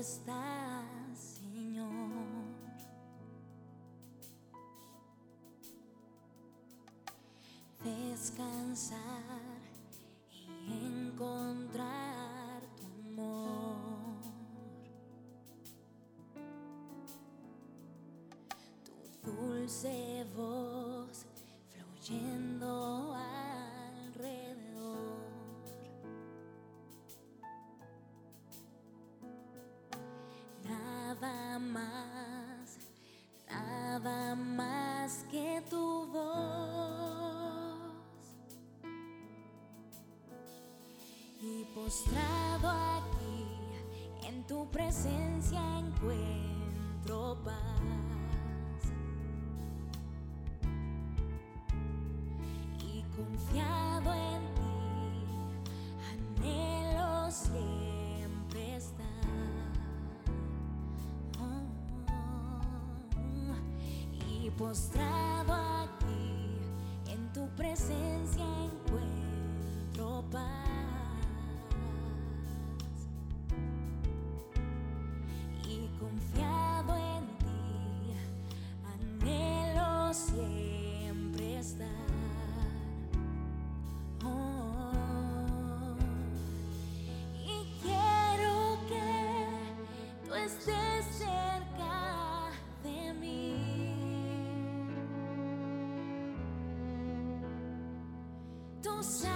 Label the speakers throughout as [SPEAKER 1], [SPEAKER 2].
[SPEAKER 1] estás, Señor. Descansar. postrado aquí, en tu presencia encuentro paz. no sound.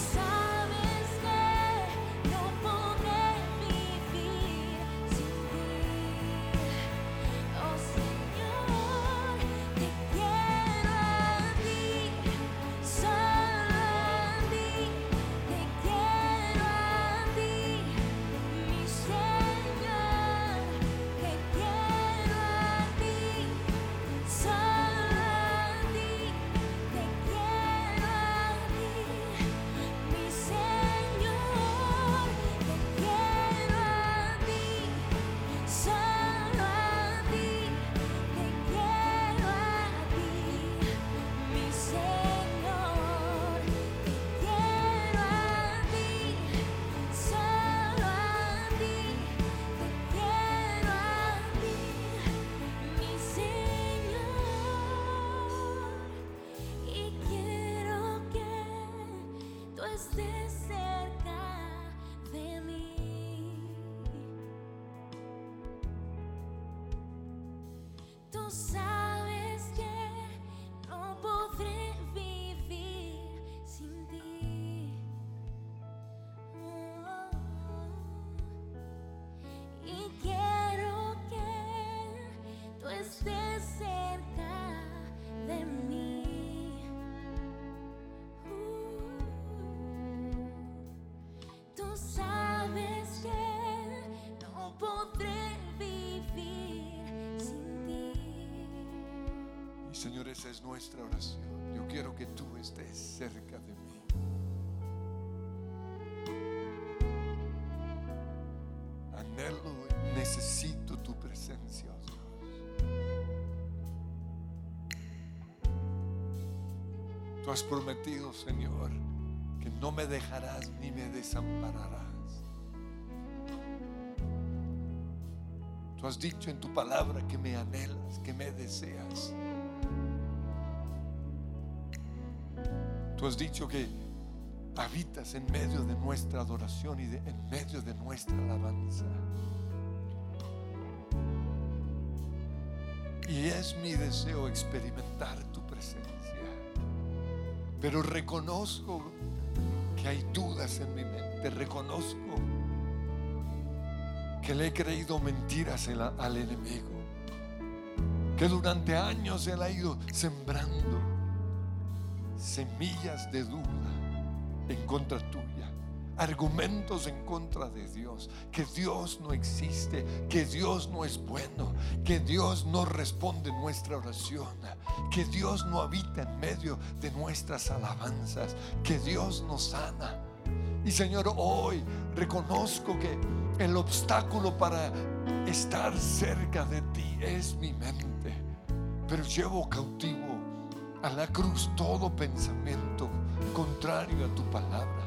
[SPEAKER 1] sorry so. Señor,
[SPEAKER 2] esa es nuestra oración. Yo quiero que tú estés cerca de mí. Anhelo y necesito tu presencia, oh Dios. Tú has prometido, Señor, que no me dejarás ni me desampararás. Tú has dicho en tu palabra que me anhelas, que me deseas. Tú has dicho que habitas en medio de nuestra adoración y en medio de nuestra alabanza. Y es mi deseo experimentar tu presencia. Pero reconozco que hay dudas en mi mente. Reconozco que le he creído mentiras al enemigo. Que durante años él ha ido sembrando semillas de duda en contra tuya, argumentos en contra de Dios, que Dios no existe, que Dios no es bueno, que Dios no responde nuestra oración, que Dios no habita en medio de nuestras alabanzas, que Dios nos sana. Y Señor, hoy reconozco que el obstáculo para estar cerca de ti es mi mente, pero llevo cautivo a la cruz todo pensamiento contrario a tu palabra.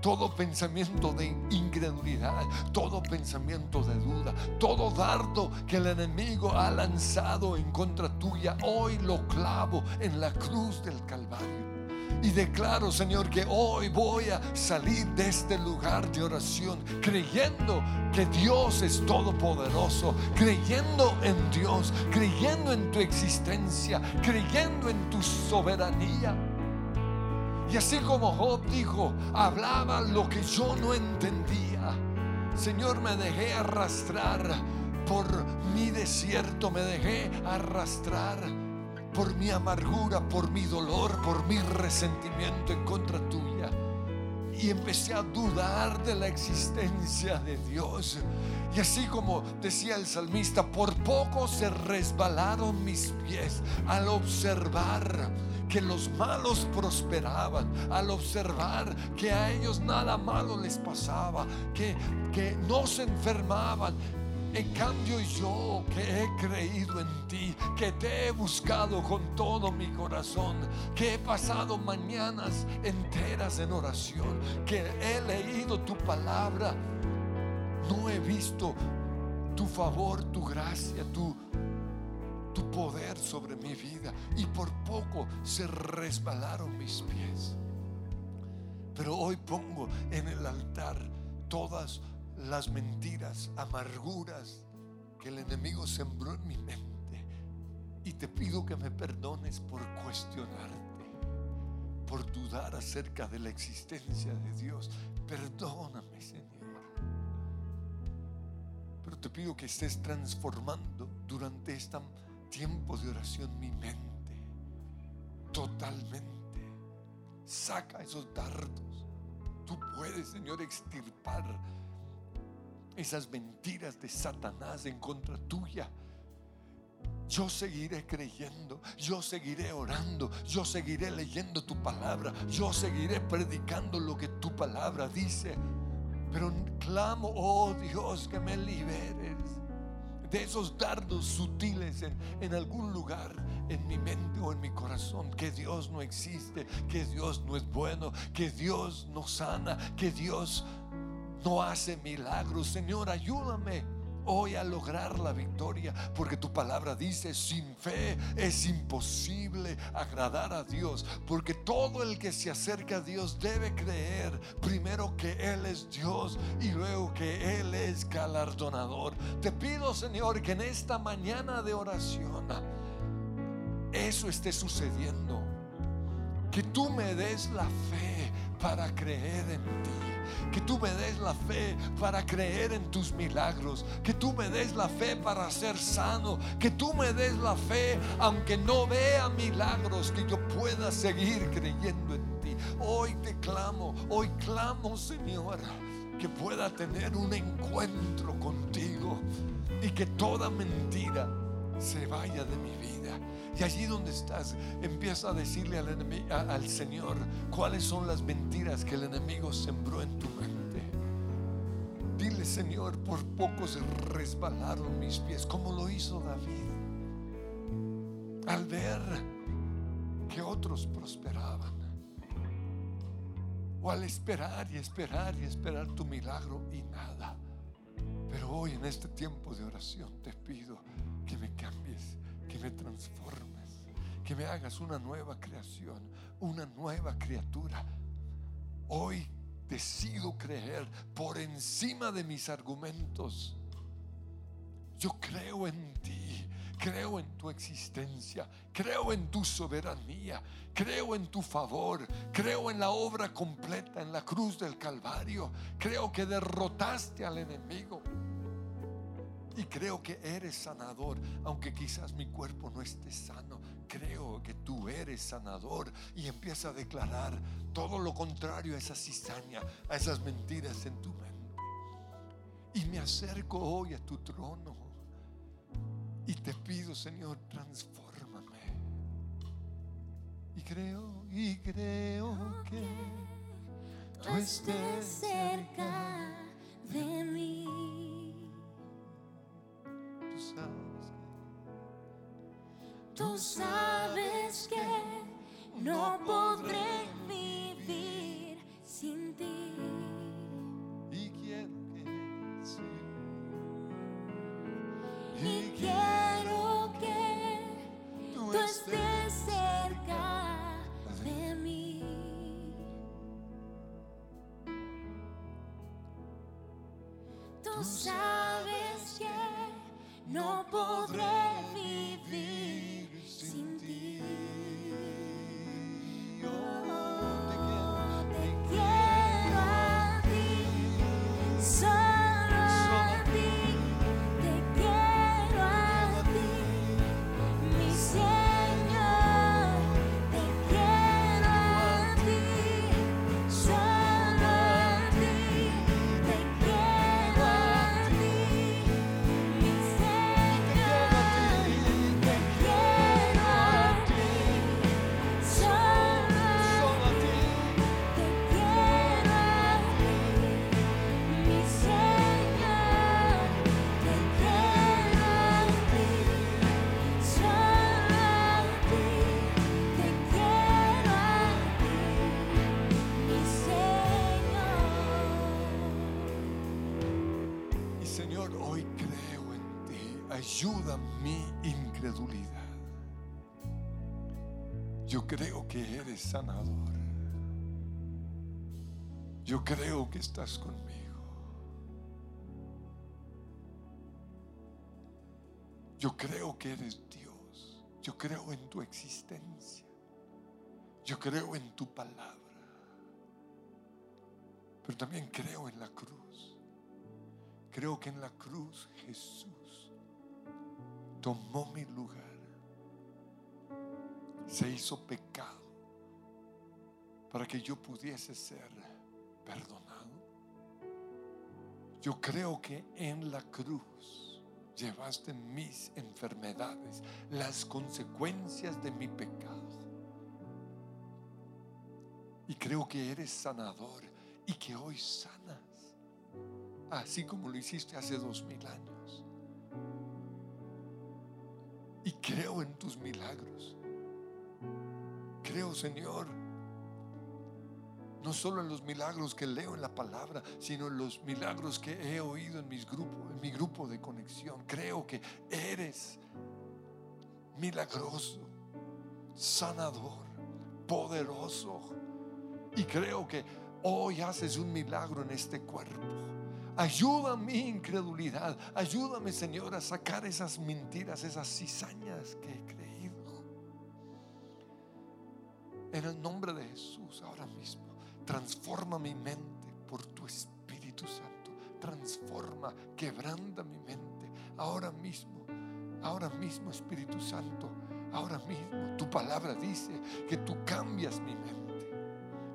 [SPEAKER 2] Todo pensamiento de incredulidad, todo pensamiento de duda, todo dardo que el enemigo ha lanzado en contra tuya, hoy lo clavo en la cruz del Calvario. Y declaro, Señor, que hoy voy a salir de este lugar de oración creyendo que Dios es todopoderoso, creyendo en Dios, creyendo en tu existencia, creyendo en tu soberanía. Y así como Job dijo, hablaba lo que yo no entendía. Señor, me dejé arrastrar por mi desierto, me dejé arrastrar por mi amargura, por mi dolor, por mi resentimiento en contra tuya. Y empecé a dudar de la existencia de Dios. Y así como decía el salmista, por poco se resbalaron mis pies al observar que los malos prosperaban, al observar que a ellos nada malo les pasaba, que, que no se enfermaban. En cambio yo que he creído en ti, que te he buscado con todo mi corazón, que he pasado mañanas enteras en oración, que he leído tu palabra, no he visto tu favor, tu gracia, tu, tu poder sobre mi vida y por poco se resbalaron mis pies. Pero hoy pongo en el altar todas las mentiras, amarguras que el enemigo sembró en mi mente. Y te pido que me perdones por cuestionarte, por dudar acerca de la existencia de Dios. Perdóname, Señor. Pero te pido que estés transformando durante este tiempo de oración mi mente. Totalmente. Saca esos dardos. Tú puedes, Señor, extirpar esas mentiras de Satanás en contra tuya. Yo seguiré creyendo, yo seguiré orando, yo seguiré leyendo tu palabra, yo seguiré predicando lo que tu palabra dice. Pero clamo, oh Dios, que me liberes de esos dardos sutiles en, en algún lugar en mi mente o en mi corazón, que Dios no existe, que Dios no es bueno, que Dios no sana, que Dios no hace milagros. Señor, ayúdame hoy a lograr la victoria, porque tu palabra dice, sin fe es imposible agradar a Dios, porque todo el que se acerca a Dios debe creer primero que Él es Dios y luego que Él es galardonador. Te pido, Señor, que en esta mañana de oración eso esté sucediendo. Que tú me des la fe para creer en ti. Que tú me des la fe para creer en tus milagros. Que tú me des la fe para ser sano. Que tú me des la fe, aunque no vea milagros, que yo pueda seguir creyendo en ti. Hoy te clamo, hoy clamo, Señor, que pueda tener un encuentro contigo y que toda mentira se vaya de mi vida. Y allí donde estás, empieza a decirle al, enemi- a- al Señor cuáles son las mentiras que el enemigo sembró en tu mente. Dile, Señor, por poco se resbalaron mis pies, como lo hizo David. Al ver que otros prosperaban. O al esperar y esperar y esperar tu milagro y nada. Pero hoy en este tiempo de oración te pido que me cambies, que me transformes, que me hagas una nueva creación, una nueva criatura. Hoy decido creer por encima de mis argumentos. Yo creo en ti, creo en tu existencia, creo en tu soberanía, creo en tu favor, creo en la obra completa en la cruz del Calvario, creo que derrotaste al enemigo. Y creo que eres sanador, aunque quizás mi cuerpo no esté sano. Creo que tú eres sanador y empieza a declarar todo lo contrario a esa cizaña, a esas mentiras en tu mente. Y me acerco hoy a tu trono y te pido, Señor, transfórmame. Y creo, y creo que
[SPEAKER 1] Tú estés cerca de mí.
[SPEAKER 2] Sabes
[SPEAKER 1] Tú sabes que no podré vivir sin ti.
[SPEAKER 2] y quiero que sí.
[SPEAKER 1] Y quiero que tú estés cerca de mí. Tú sabes que no podré vivir sin ti.
[SPEAKER 2] Hoy creo en ti. Ayuda mi incredulidad. Yo creo que eres sanador. Yo creo que estás conmigo. Yo creo que eres Dios. Yo creo en tu existencia. Yo creo en tu palabra. Pero también creo en la cruz. Creo que en la cruz Jesús tomó mi lugar. Se hizo pecado para que yo pudiese ser perdonado. Yo creo que en la cruz llevaste mis enfermedades, las consecuencias de mi pecado. Y creo que eres sanador y que hoy sanas así como lo hiciste hace dos mil años. Y creo en tus milagros. Creo, Señor, no solo en los milagros que leo en la palabra, sino en los milagros que he oído en mis grupos, en mi grupo de conexión. Creo que eres milagroso, sanador, poderoso. Y creo que hoy haces un milagro en este cuerpo. Ayuda mi incredulidad. Ayúdame, Señor, a sacar esas mentiras, esas cizañas que he creído. En el nombre de Jesús, ahora mismo, transforma mi mente por tu Espíritu Santo. Transforma, quebranta mi mente. Ahora mismo, ahora mismo, Espíritu Santo. Ahora mismo, tu palabra dice que tú cambias mi mente.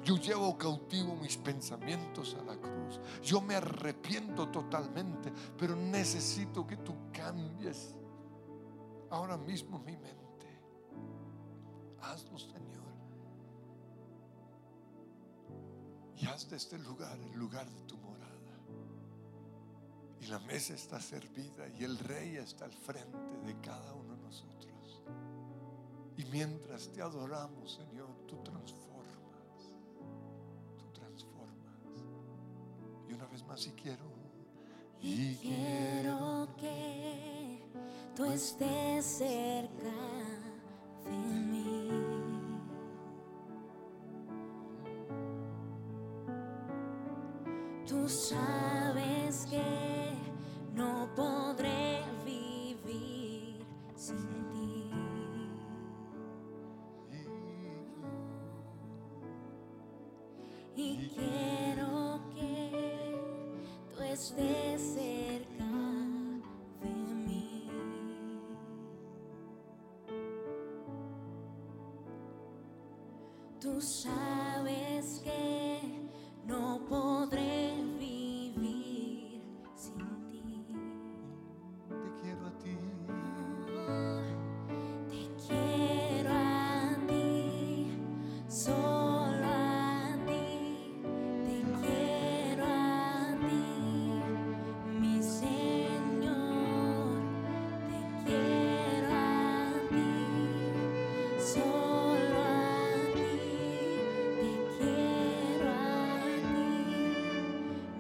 [SPEAKER 2] Yo llevo cautivo mis pensamientos a la cruz. Yo me arrepiento totalmente, pero necesito que tú cambies ahora mismo mi mente. Hazlo, Señor. Y haz de este lugar el lugar de tu morada. Y la mesa está servida y el rey está al frente de cada uno de nosotros. Y mientras te adoramos, Señor, tú transformas. Una vez más, si quiero.
[SPEAKER 1] Y quiero que tú estés cerca de mí. Tú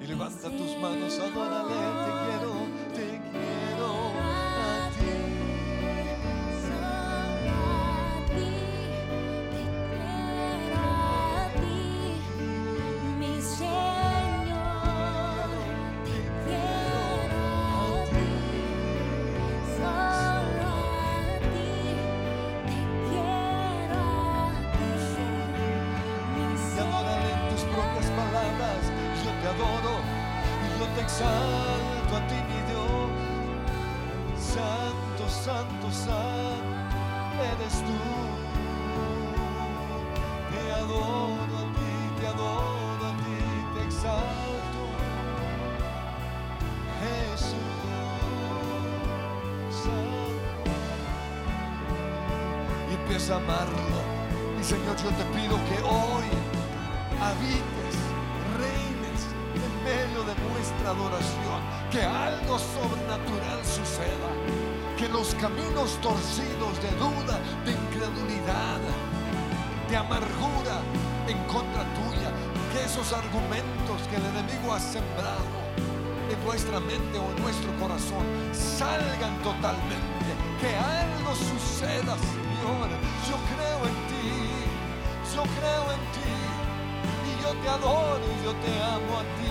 [SPEAKER 1] Y
[SPEAKER 2] levanta tus manos, adórale. Te quiero, tú. Te adoro a ti, te adoro a ti, te exalto. Jesús, y empieza a amarlo. Y Señor, yo te pido que hoy habites, reines en medio de nuestra adoración, que algo sobrenatural suceda, que los caminos torcidos de duda, de incredulidad, de amargura en contra tuya, que esos argumentos que el enemigo ha sembrado en nuestra mente o en nuestro corazón salgan totalmente, que algo suceda, Señor. Yo creo en ti, yo creo en ti, y yo te adoro, y yo te amo a ti,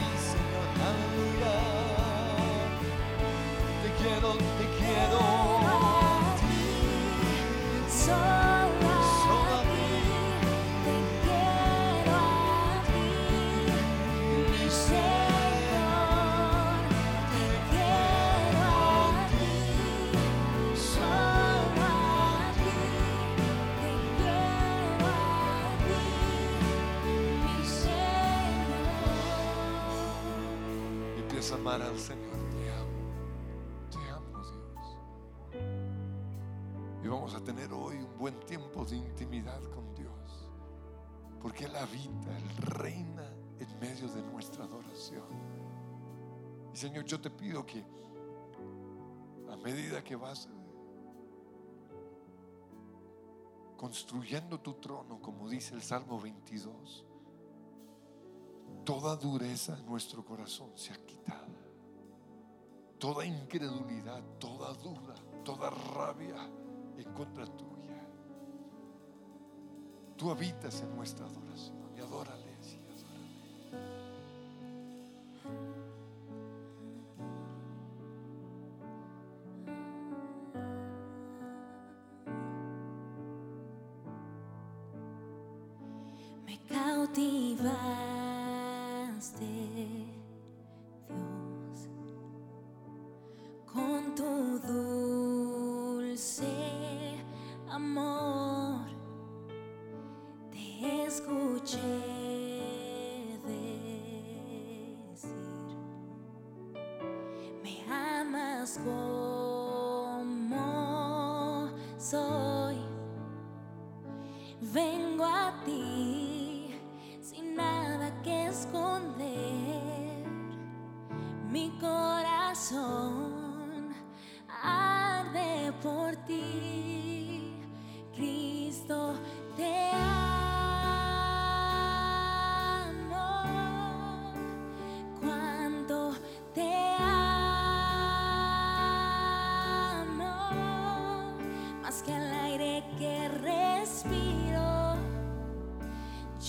[SPEAKER 1] A
[SPEAKER 2] amar al Señor. Te amo. Te amo, Dios. Y vamos a tener hoy un buen tiempo de intimidad con Dios. Porque Él habita, Él reina en medio de nuestra adoración. Y Señor, yo te pido que a medida que vas construyendo tu trono, como dice el Salmo 22, toda dureza en nuestro corazón sea quitada. Toda incredulidad, toda duda, toda rabia en contra tuya. Tú habitas en nuestra adoración y adórale,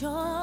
[SPEAKER 1] yo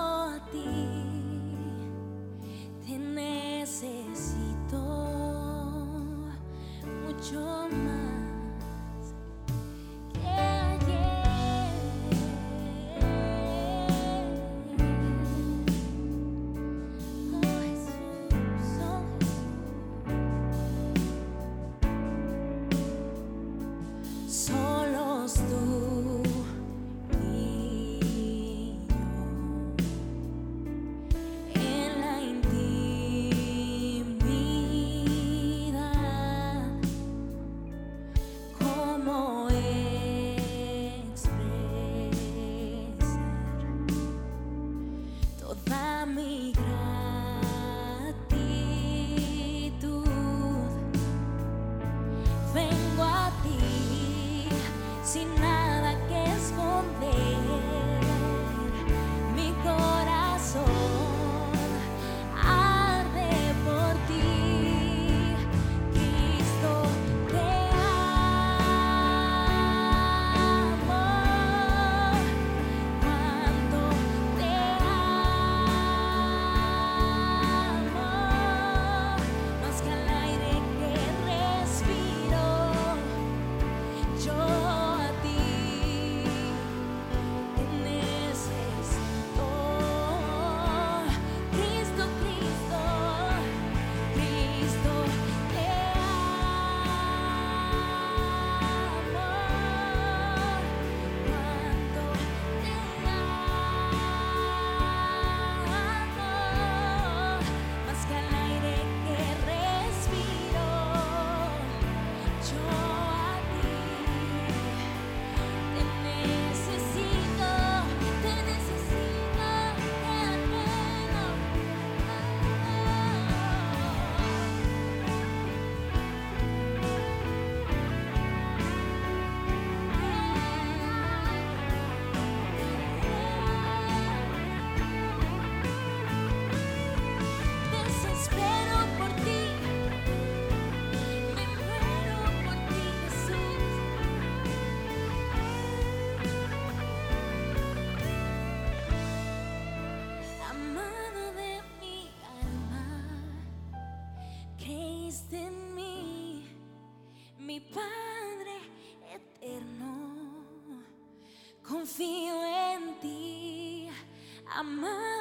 [SPEAKER 1] amado de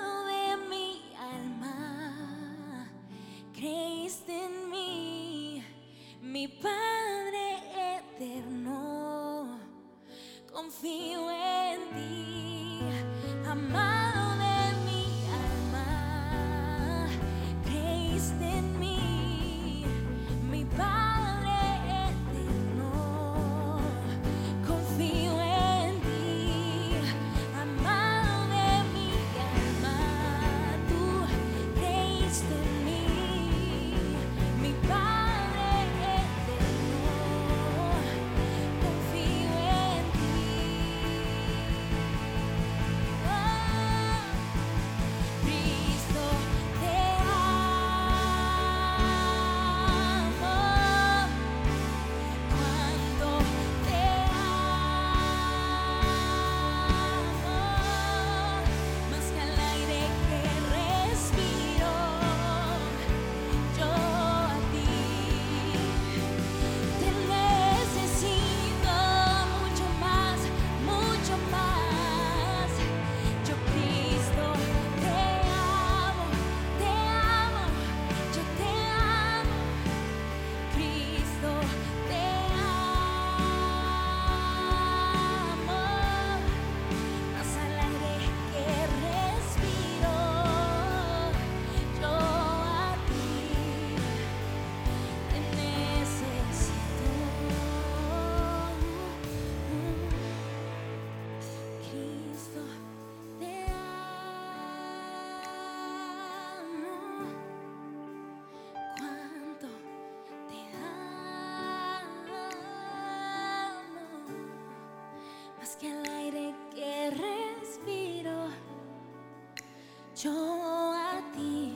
[SPEAKER 1] yo a ti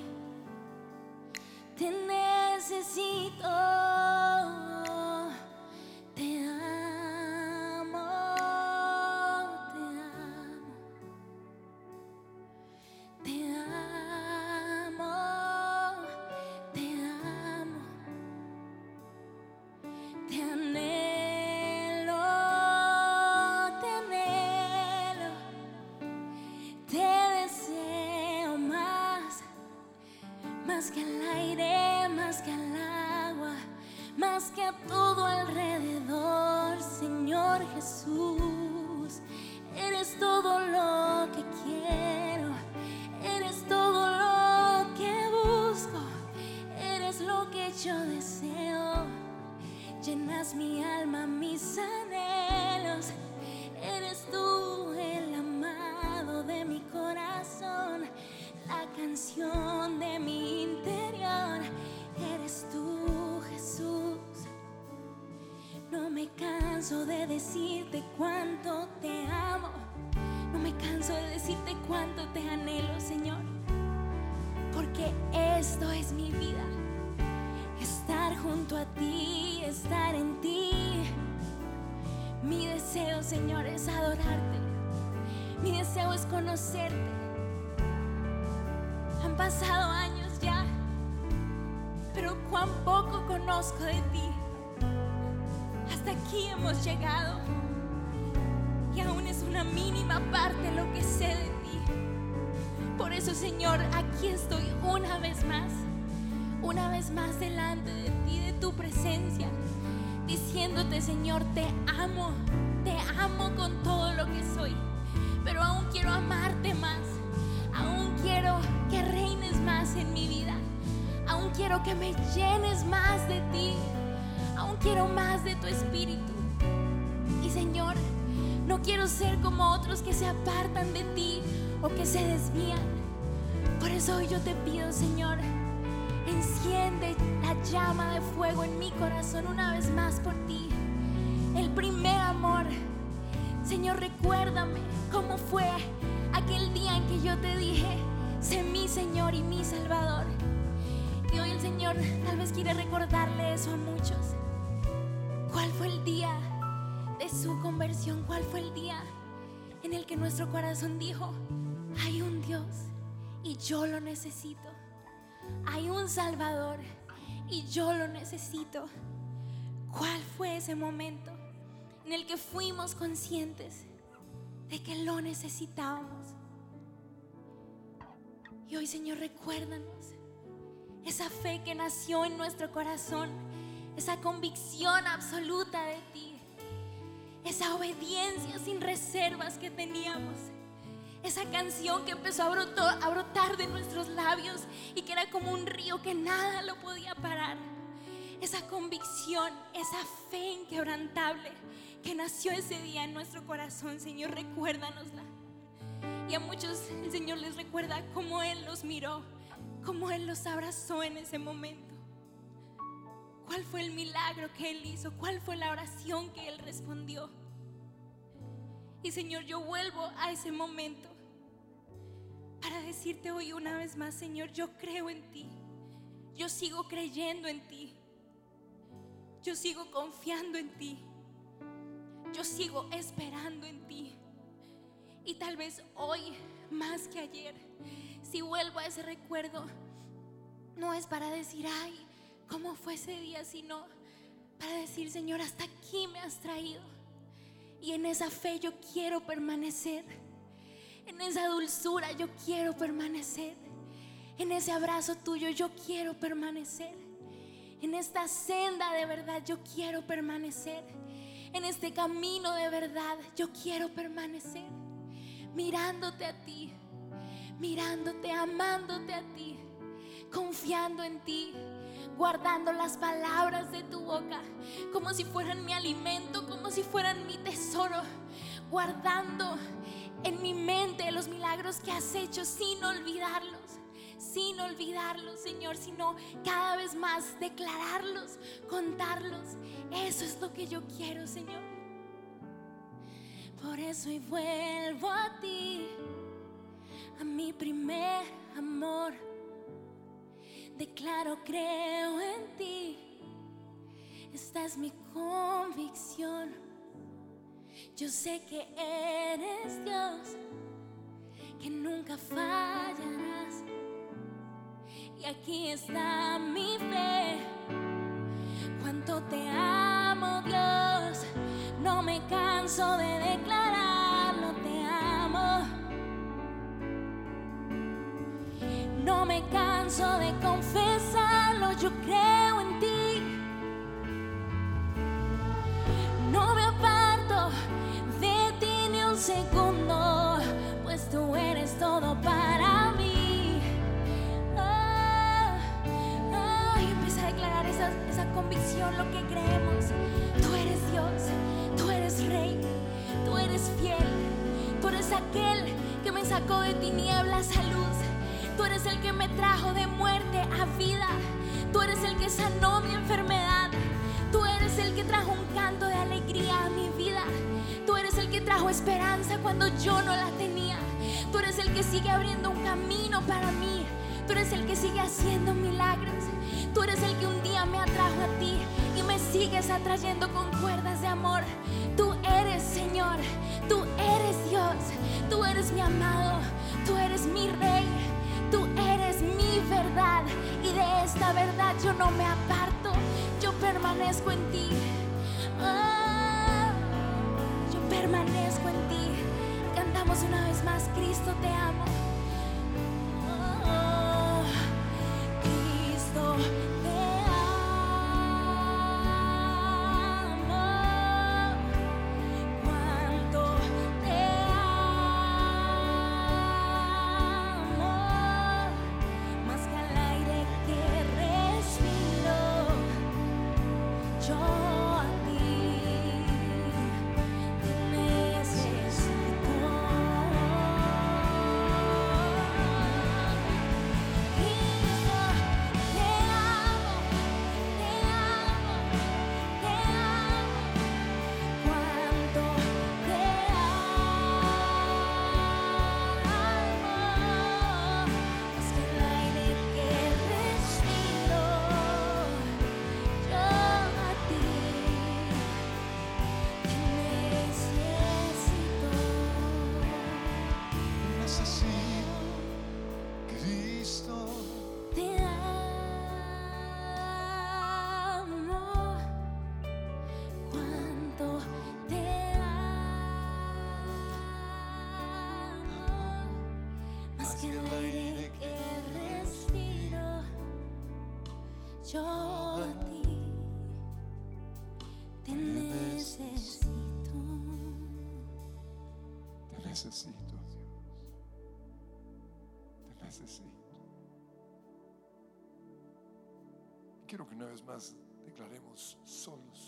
[SPEAKER 1] te necesito. Canso de decirte cuánto te amo. No me canso de decirte cuánto te anhelo, Señor. Porque esto es mi vida. Estar junto a ti, estar en ti. Mi deseo, Señor, es adorarte. Mi deseo es conocerte. Han pasado años ya, pero cuán poco conozco de ti. Hasta aquí hemos llegado. Y aún es una mínima parte lo que sé de ti. Por eso, Señor, aquí estoy una vez más. Una vez más delante de ti, de tu presencia. Diciéndote, Señor, te amo. Te amo con todo lo que soy. Pero aún quiero amarte más. Aún quiero que reines más en mi vida. Aún quiero que me llenes más de ti. Quiero más de tu espíritu. Y Señor, no quiero ser como otros que se apartan de ti o que se desvían. Por eso hoy yo te pido, Señor, enciende la llama de fuego en mi corazón una vez más por ti. El primer amor. Señor, recuérdame cómo fue aquel día en que yo te dije, sé mi Señor y mi Salvador. Y hoy el Señor tal vez quiere recordarle eso a muchos. ¿Cuál fue el día de su conversión? ¿Cuál fue el día en el que nuestro corazón dijo, hay un Dios y yo lo necesito? Hay un Salvador y yo lo necesito. ¿Cuál fue ese momento en el que fuimos conscientes de que lo necesitábamos? Y hoy, Señor, recuérdanos esa fe que nació en nuestro corazón, esa convicción absoluta de ti, esa obediencia sin reservas que teníamos, esa canción que empezó a a brotar de nuestros labios y que era como un río que nada lo podía parar. Esa convicción, esa fe inquebrantable que nació ese día en nuestro corazón, Señor, recuérdanosla. Y a muchos el Señor les recuerda cómo Él los miró, cómo Él los abrazó en ese momento. ¿Cuál fue el milagro que Él hizo? ¿Cuál fue la oración que Él respondió? Y Señor, yo vuelvo a ese momento para decirte hoy una vez más, Señor, yo creo en ti. Yo sigo creyendo en ti. Yo sigo confiando en ti. Yo sigo esperando en ti. Y tal vez hoy, más que ayer, si vuelvo a ese recuerdo, no es para decir, ay, ¿cómo fue ese día? Sino para decir, Señor, hasta aquí me has traído. Y en esa fe yo quiero permanecer. En esa dulzura yo quiero permanecer. En ese abrazo tuyo yo quiero permanecer. En esta senda de verdad yo quiero permanecer. En este camino de verdad yo quiero permanecer. Mirándote a ti. Mirándote, amándote a ti. Confiando en ti guardando las palabras de tu boca como si fueran mi alimento, como si fueran mi tesoro, guardando en mi mente los milagros que has hecho sin olvidarlos, sin olvidarlos, Señor, sino cada vez más declararlos, contarlos. Eso es lo que yo quiero, Señor. Por eso hoy vuelvo a ti, a mi primer amor. Declaro, creo en ti. Esta es mi convicción. Yo sé que eres Dios, que nunca fallarás. Y aquí está mi fe. Cuánto te amo, Dios. No me canso de declararlo, No me canso de confesarlo, yo creo en ti. No me aparto de ti ni un segundo, pues tú eres todo para mí. Ah, y empieza a declarar esa, esa convicción, lo que creemos. Tú eres Dios, tú eres Rey, tú eres fiel, tú eres aquel que me sacó de tinieblas a luz. Tú eres el que me trajo de muerte a vida. Tú eres el que sanó mi enfermedad. Tú eres el que trajo un canto de alegría a mi vida. Tú eres el que trajo esperanza cuando yo no la tenía. Tú eres el que sigue abriendo un camino para mí. Tú eres el que sigue haciendo milagros. Tú eres el que un día me atrajo a ti y me sigues atrayendo con cuerdas de amor. Tú eres Señor, tú eres Dios, tú eres mi amado, tú eres mi rey, tú eres mi verdad y de esta verdad yo no me aparto, yo permanezco en ti. Ah, yo permanezco en ti. Cantamos una vez más, Cristo te amo. Yo a ti te necesito. Te necesito,
[SPEAKER 2] Dios. Te necesito. Quiero que una vez más declaremos solos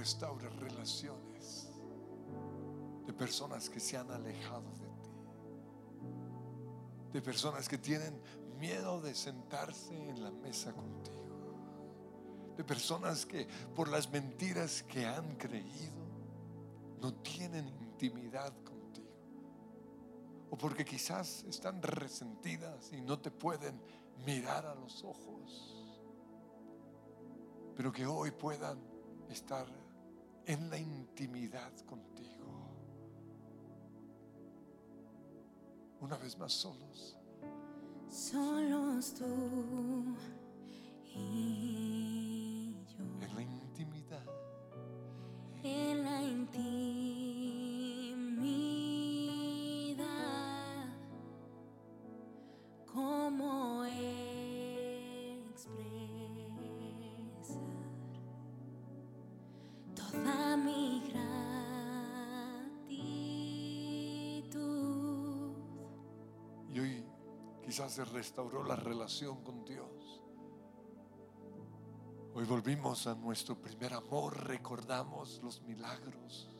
[SPEAKER 2] Restaura relaciones de personas que se han alejado de ti. De personas que tienen miedo de sentarse en la mesa contigo. De personas que por las mentiras que han creído no tienen intimidad contigo. O porque quizás están resentidas y no te pueden mirar a los ojos. Pero que hoy puedan estar en la intimidad contigo. Una vez más solos.
[SPEAKER 1] Solos tú y
[SPEAKER 2] se restauró la relación con Dios. Hoy volvimos a nuestro primer amor, recordamos los milagros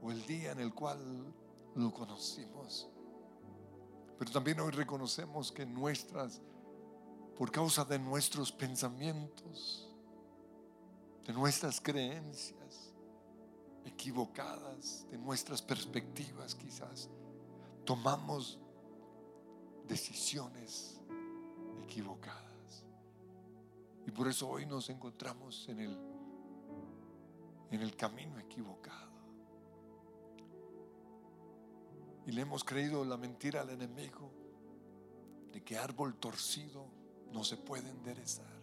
[SPEAKER 2] o el día en el cual lo conocimos. Pero también hoy reconocemos que nuestras, por causa de nuestros pensamientos, de nuestras creencias equivocadas, de nuestras perspectivas quizás, tomamos decisiones equivocadas. Y por eso hoy nos encontramos en el, en el camino equivocado. Y le hemos creído la mentira al enemigo de que árbol torcido no se puede enderezar.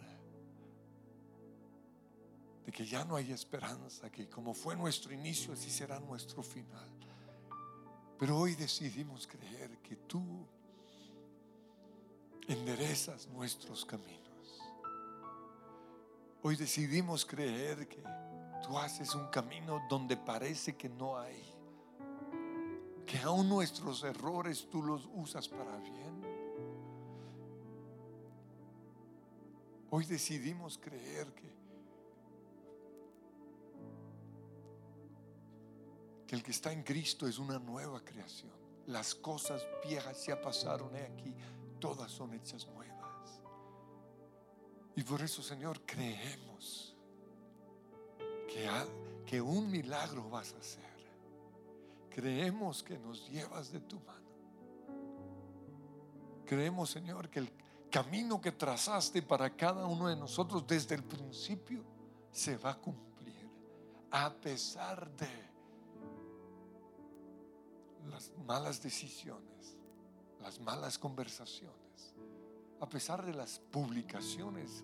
[SPEAKER 2] De que ya no hay esperanza, que como fue nuestro inicio, así será nuestro final. Pero hoy decidimos creer que tú enderezas nuestros caminos. Hoy decidimos creer que tú haces un camino donde parece que no hay. Que aún nuestros errores tú los usas para bien. Hoy decidimos creer que, que el que está en Cristo es una nueva creación. Las cosas viejas ya pasaron aquí, todas son hechas nuevas. Y por eso, Señor, creemos que, un milagro vas a hacer. Creemos que nos llevas de tu mano. Creemos, Señor, que el camino que trazaste para cada uno de nosotros desde el principio se va a cumplir. A pesar de las malas decisiones, las malas conversaciones a pesar de las publicaciones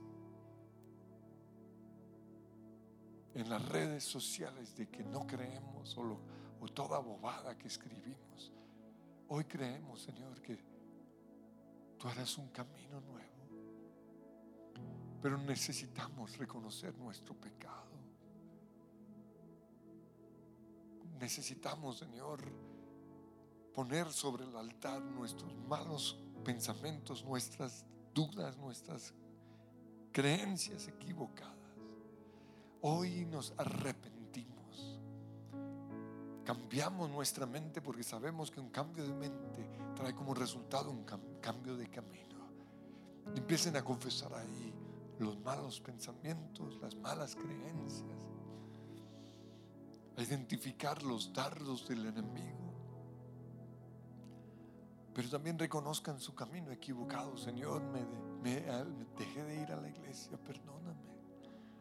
[SPEAKER 2] en las redes sociales de que no creemos o, toda bobada que escribimos, hoy creemos, Señor, que tú harás un camino nuevo. Pero necesitamos reconocer nuestro pecado. Necesitamos, Señor, poner sobre el altar nuestros malos pensamientos, nuestras dudas, nuestras creencias equivocadas. Hoy nos arrepentimos. Cambiamos nuestra mente porque sabemos que un cambio de mente trae como resultado un cambio de camino. empiecen a confesar ahí los malos pensamientos, las malas creencias, a identificar los dardos del enemigo pero también reconozcan su camino equivocado. Señor, me, dejé de ir a la iglesia, perdóname.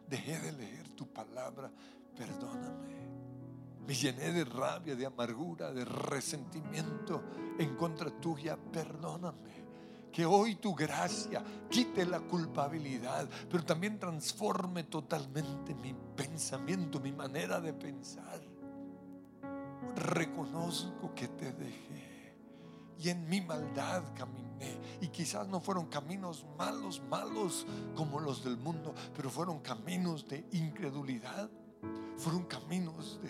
[SPEAKER 2] Dejé de leer tu palabra, perdóname. Me llené de rabia, de amargura, de resentimiento en contra tuya, perdóname. Que hoy tu gracia quite la culpabilidad, pero también transforme totalmente mi pensamiento, mi manera de pensar. Reconozco que te dejé y en mi maldad caminé. Y quizás no fueron caminos malos, malos como los del mundo, pero fueron caminos de incredulidad, fueron caminos de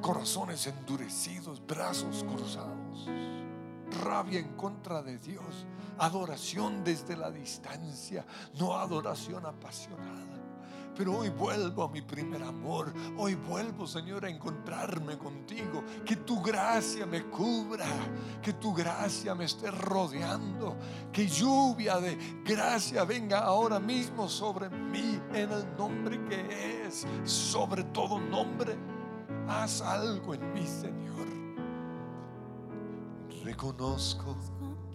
[SPEAKER 2] corazones endurecidos, brazos cruzados, rabia en contra de Dios, adoración desde la distancia, no adoración apasionada. Pero hoy vuelvo a mi primer amor. Hoy vuelvo, Señor, a encontrarme contigo. Que tu gracia me cubra. Que tu gracia me esté rodeando. Que lluvia de gracia venga ahora mismo sobre mí en el nombre que es sobre todo nombre. Haz algo en mí, Señor. Reconozco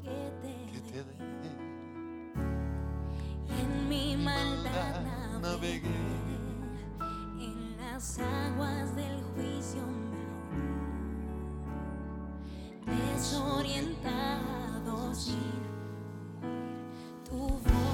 [SPEAKER 2] que te dejé
[SPEAKER 1] en mi maldad
[SPEAKER 2] navegué
[SPEAKER 1] en las aguas del juicio desorientado sin tu voz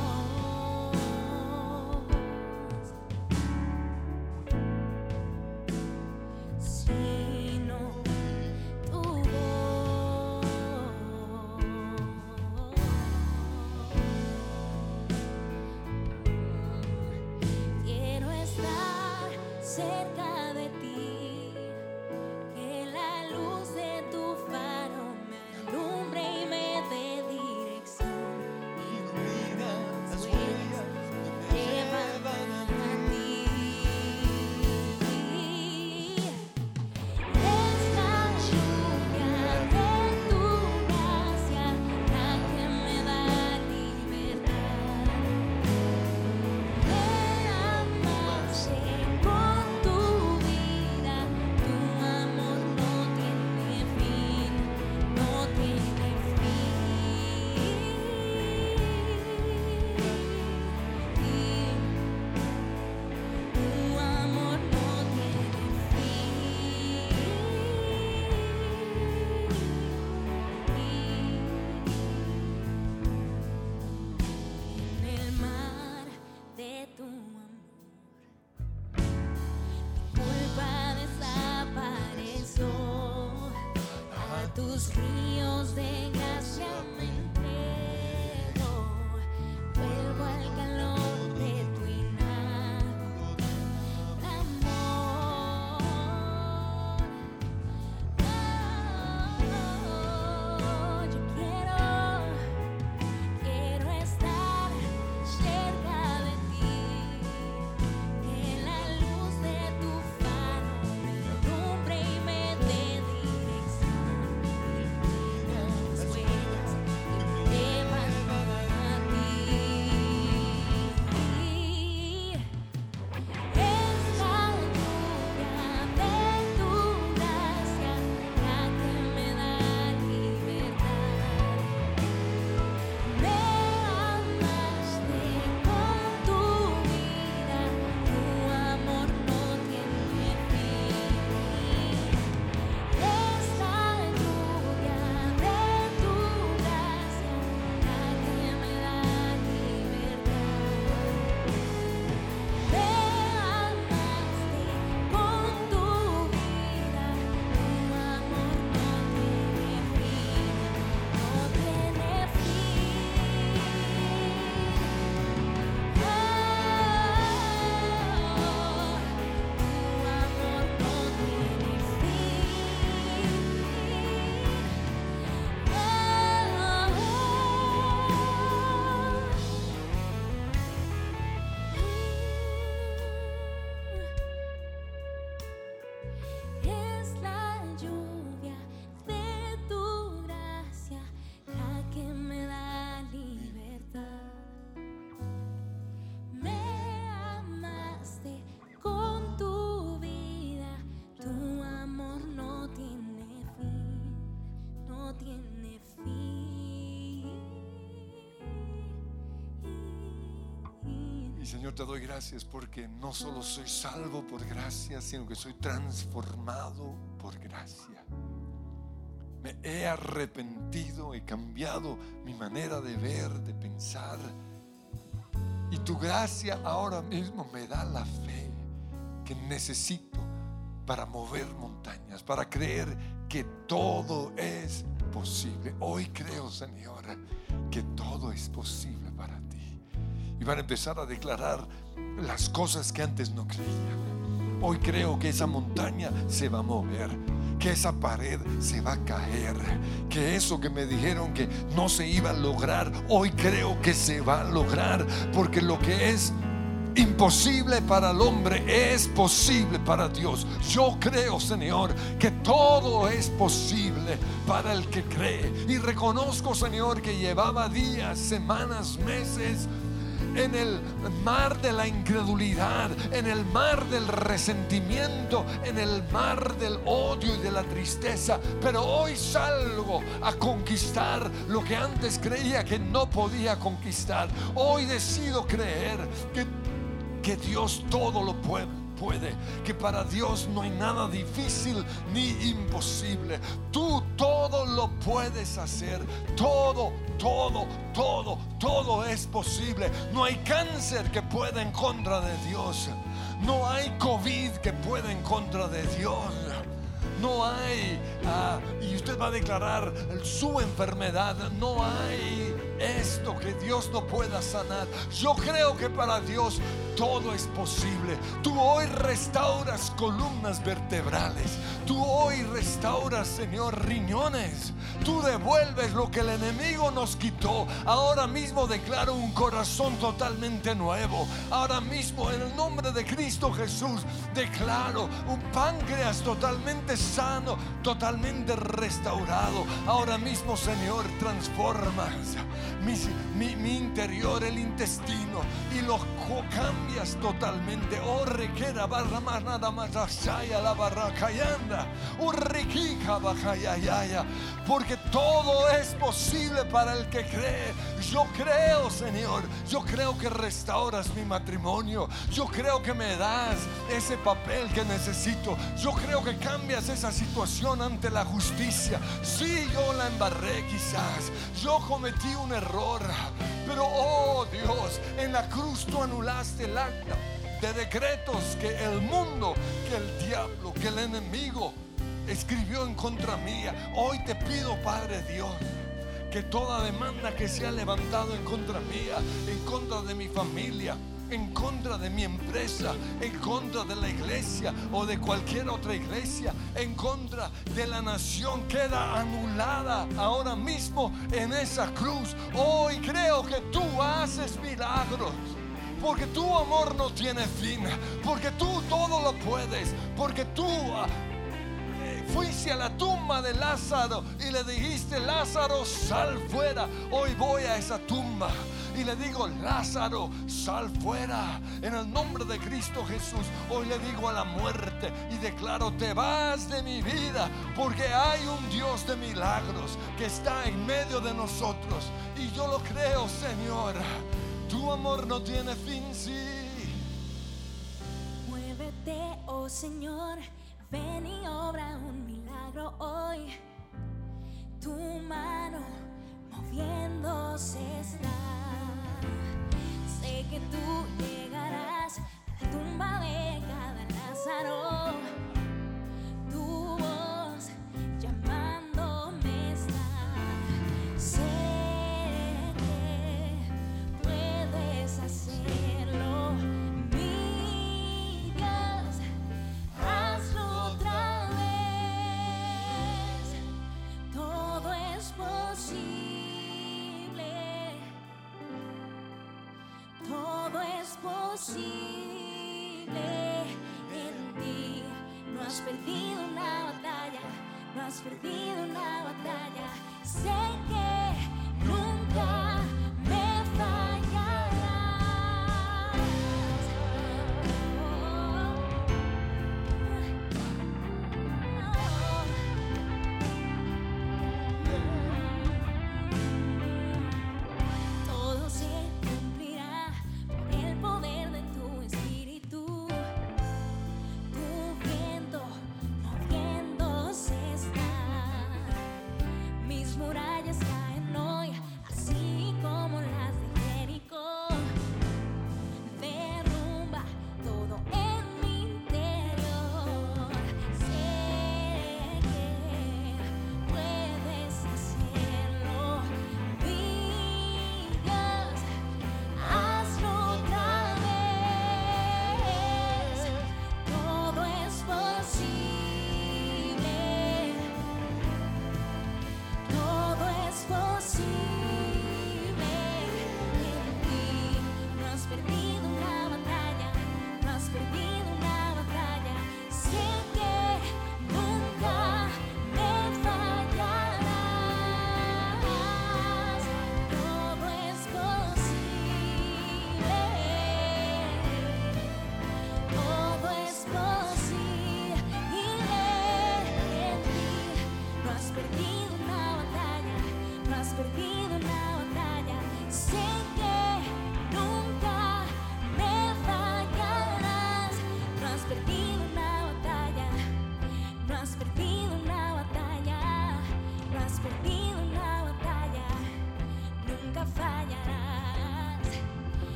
[SPEAKER 2] Señor, te doy gracias porque no solo soy salvo por gracia, sino que soy transformado por gracia. Me he arrepentido, he cambiado mi manera de ver, de pensar. Y tu gracia ahora mismo me da la fe que necesito para mover montañas, para creer que todo es posible. Hoy creo, Señor, que todo es posible para. Y van a empezar a declarar las cosas que antes no creían. Hoy creo que esa montaña se va a mover que esa pared se va a caer, que eso que me dijeron que no se iba a lograr, hoy creo que se va a lograr, porque lo que es imposible para el hombre es posible para Dios. Yo creo, Señor, que todo es posible para el que cree. Y reconozco, Señor, que llevaba días, semanas, meses en el mar de la incredulidad, en el mar del resentimiento, en el mar del odio y de la tristeza. Pero hoy salgo a conquistar lo que antes creía que no podía conquistar. Hoy decido creer que, que Dios todo lo puede puede, que para Dios no hay nada difícil ni imposible. Tú todo lo puedes hacer, todo, todo, todo, todo es posible. No hay cáncer que pueda en contra de Dios. No hay COVID que pueda en contra de Dios. No hay, ah, y usted va a declarar su enfermedad, no hay esto que Dios no pueda sanar. Yo creo que para Dios todo es posible. Tú hoy restauras columnas vertebrales. Tú hoy restauras, Señor, riñones. Tú devuelves lo que el enemigo nos quitó. Ahora mismo declaro un corazón totalmente nuevo. Ahora mismo, en el nombre de Cristo Jesús, declaro un páncreas totalmente sano, totalmente restaurado. Ahora mismo, Señor, transformas mi, mi, interior, el intestino, y lo cambias totalmente. Oh, requera barra más nada más la barra cayanda. Oh, porque todo es posible para el que cree. Yo creo, Señor. Yo creo que restauras mi matrimonio. Yo creo que me das ese papel que necesito. Yo creo que cambias esa situación ante la justicia. Sí, yo la embarré quizás. Yo cometí un error pero, oh Dios, en la cruz tú anulaste el acta de decretos que el mundo, que el diablo, que el enemigo escribió en contra mía. Hoy te pido, Padre Dios, que toda demanda que se ha levantado en contra mía, en contra de mi familia, en contra de mi empresa, en contra de la iglesia o de cualquier otra iglesia, en contra de la nación, queda anulada ahora mismo en esa cruz. Hoy creo que tú haces milagros. Porque tu amor no tiene fin. Porque tú todo lo puedes. Porque tú fuiste a la tumba de Lázaro y le dijiste, Lázaro, sal fuera. Hoy voy a esa tumba y le digo, Lázaro, sal fuera. En el nombre de Cristo Jesús, hoy le digo a la muerte y declaro, te vas de mi vida, porque hay un Dios de milagros que está en medio de nosotros. Y yo lo creo, Señor. Tu amor no tiene fin, sí.
[SPEAKER 1] Muévete, oh Señor, ven y obra un milagro hoy. Tu mano moviéndose está sé que tú llegarás a la tumba de cada Lázaro. Tu voz posible en ti. No has perdido una batalla, no has perdido una batalla. Sé que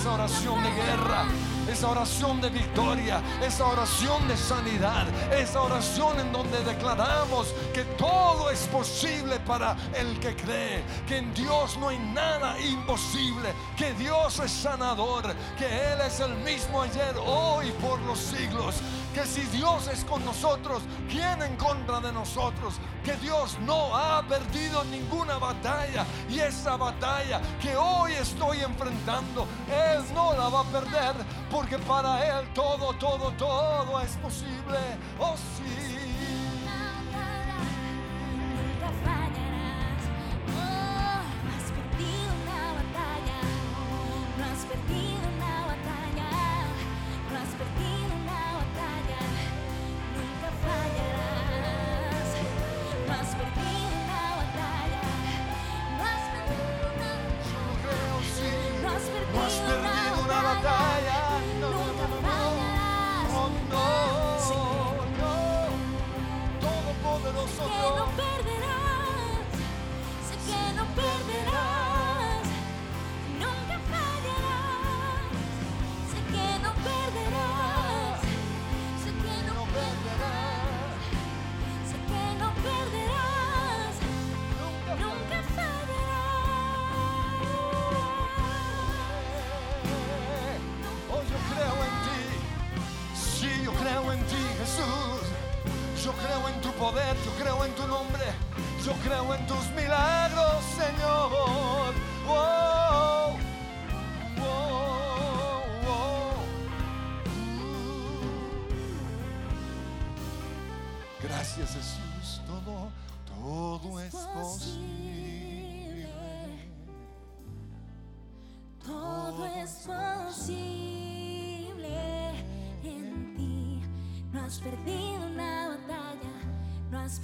[SPEAKER 2] esa oración de guerra, esa oración de victoria, esa oración de sanidad, esa oración en donde declaramos que todo es posible para el que cree, que en Dios no hay nada imposible, que Dios es sanador, que Él es el mismo ayer, hoy por los siglos, que si Dios es con nosotros, ¿quién en contra de nosotros? Dios no ha perdido ninguna batalla y esa batalla que hoy estoy enfrentando, Él no la va a perder porque para Él todo, todo, todo es posible. Oh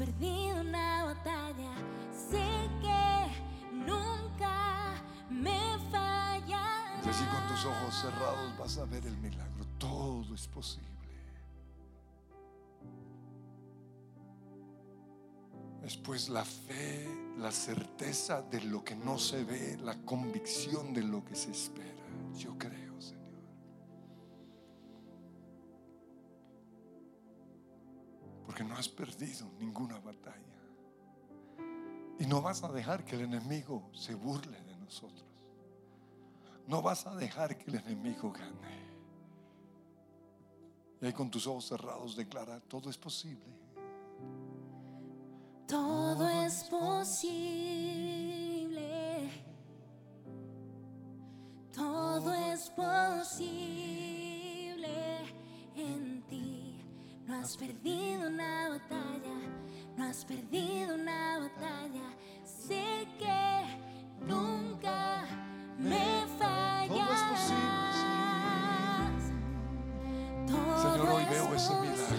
[SPEAKER 1] perdido una batalla. Sé que nunca me.
[SPEAKER 2] Y así con tus ojos cerrados vas a ver el milagro. Todo es posible. Después la fe, la certeza de lo que no se ve, la convicción de lo que se espera. Yo creo, Porque no has perdido ninguna batalla. Y no vas a dejar que el enemigo se burle de nosotros. No vas a dejar que el enemigo gane. Y ahí con tus ojos cerrados declara, todo es posible.
[SPEAKER 1] Todo es posible. Todo es posible has perdido una batalla. No has perdido una batalla. Sé que nunca me fallarás.
[SPEAKER 2] Señor, hoy veo ese milagro.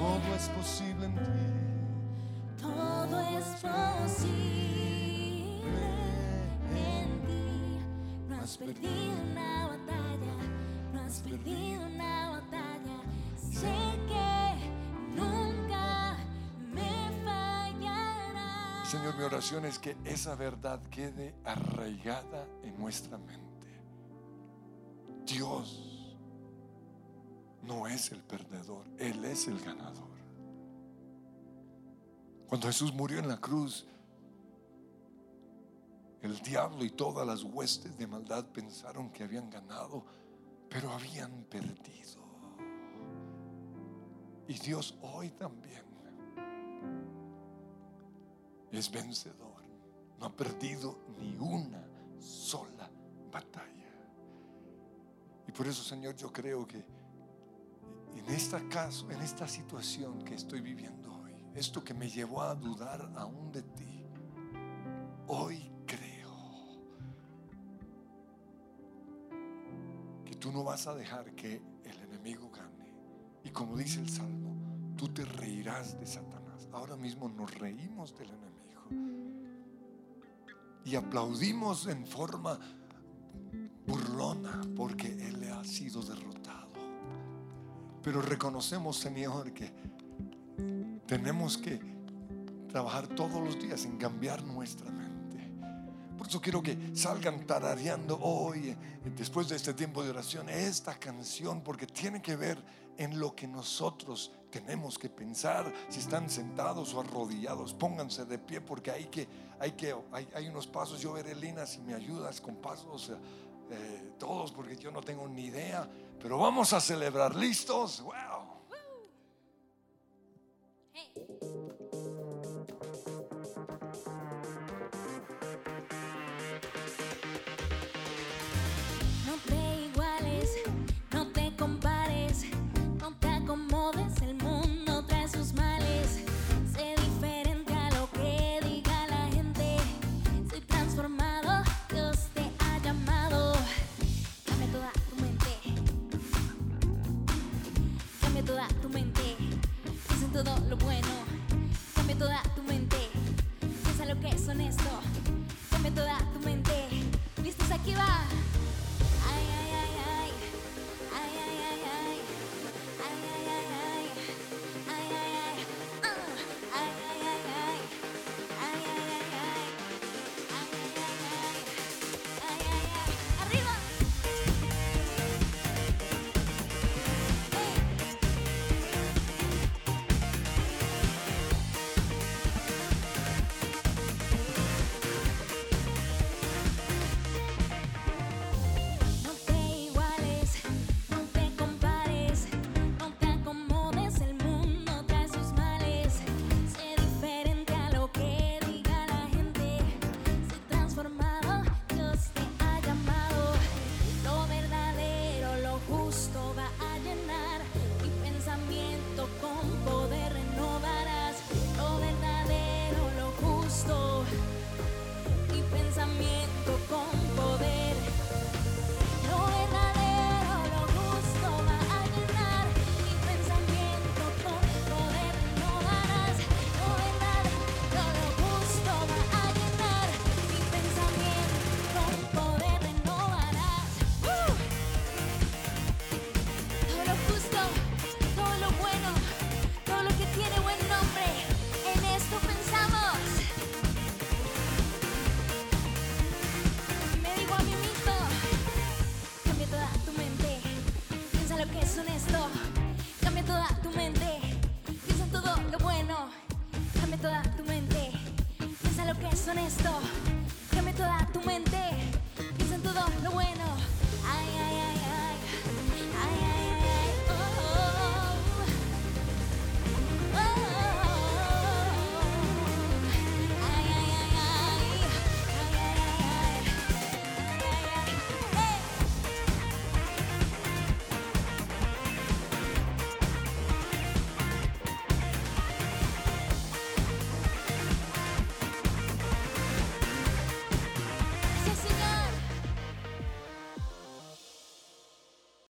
[SPEAKER 2] Todo es posible posible en ti.
[SPEAKER 1] Todo es posible en ti. No has perdido una batalla, no has perdido una
[SPEAKER 2] Señor, mi oración es que esa verdad quede arraigada en nuestra mente. Dios no es el perdedor, Él es el ganador. Cuando Jesús murió en la cruz, el diablo y todas las huestes de maldad pensaron que habían ganado, pero habían perdido. Y Dios hoy también es vencedor. No ha perdido ni una sola batalla. Y por eso, Señor, yo creo que en este caso, en esta situación que estoy viviendo hoy, esto que me llevó a dudar aún de ti, hoy creo que tú no vas a dejar que el enemigo gane. Y como dice el Salmo, tú te reirás de Satanás. Ahora mismo nos reímos del enemigo. Y aplaudimos en forma burlona porque Él ha sido derrotado. Pero reconocemos, Señor, que tenemos que trabajar todos los días en cambiar nuestra mente. Por eso quiero que salgan tarareando hoy, eh, después de este tiempo de oración, esta canción, porque tiene que ver en lo que nosotros tenemos que pensar. Si están sentados o arrodillados, pónganse de pie, porque hay que, hay que, hay, unos pasos. Yo veré, Lina, si me ayudas con pasos. eh, eh, todos porque yo no tengo ni idea, pero vamos a celebrar. ¿Listos? ¡Wow!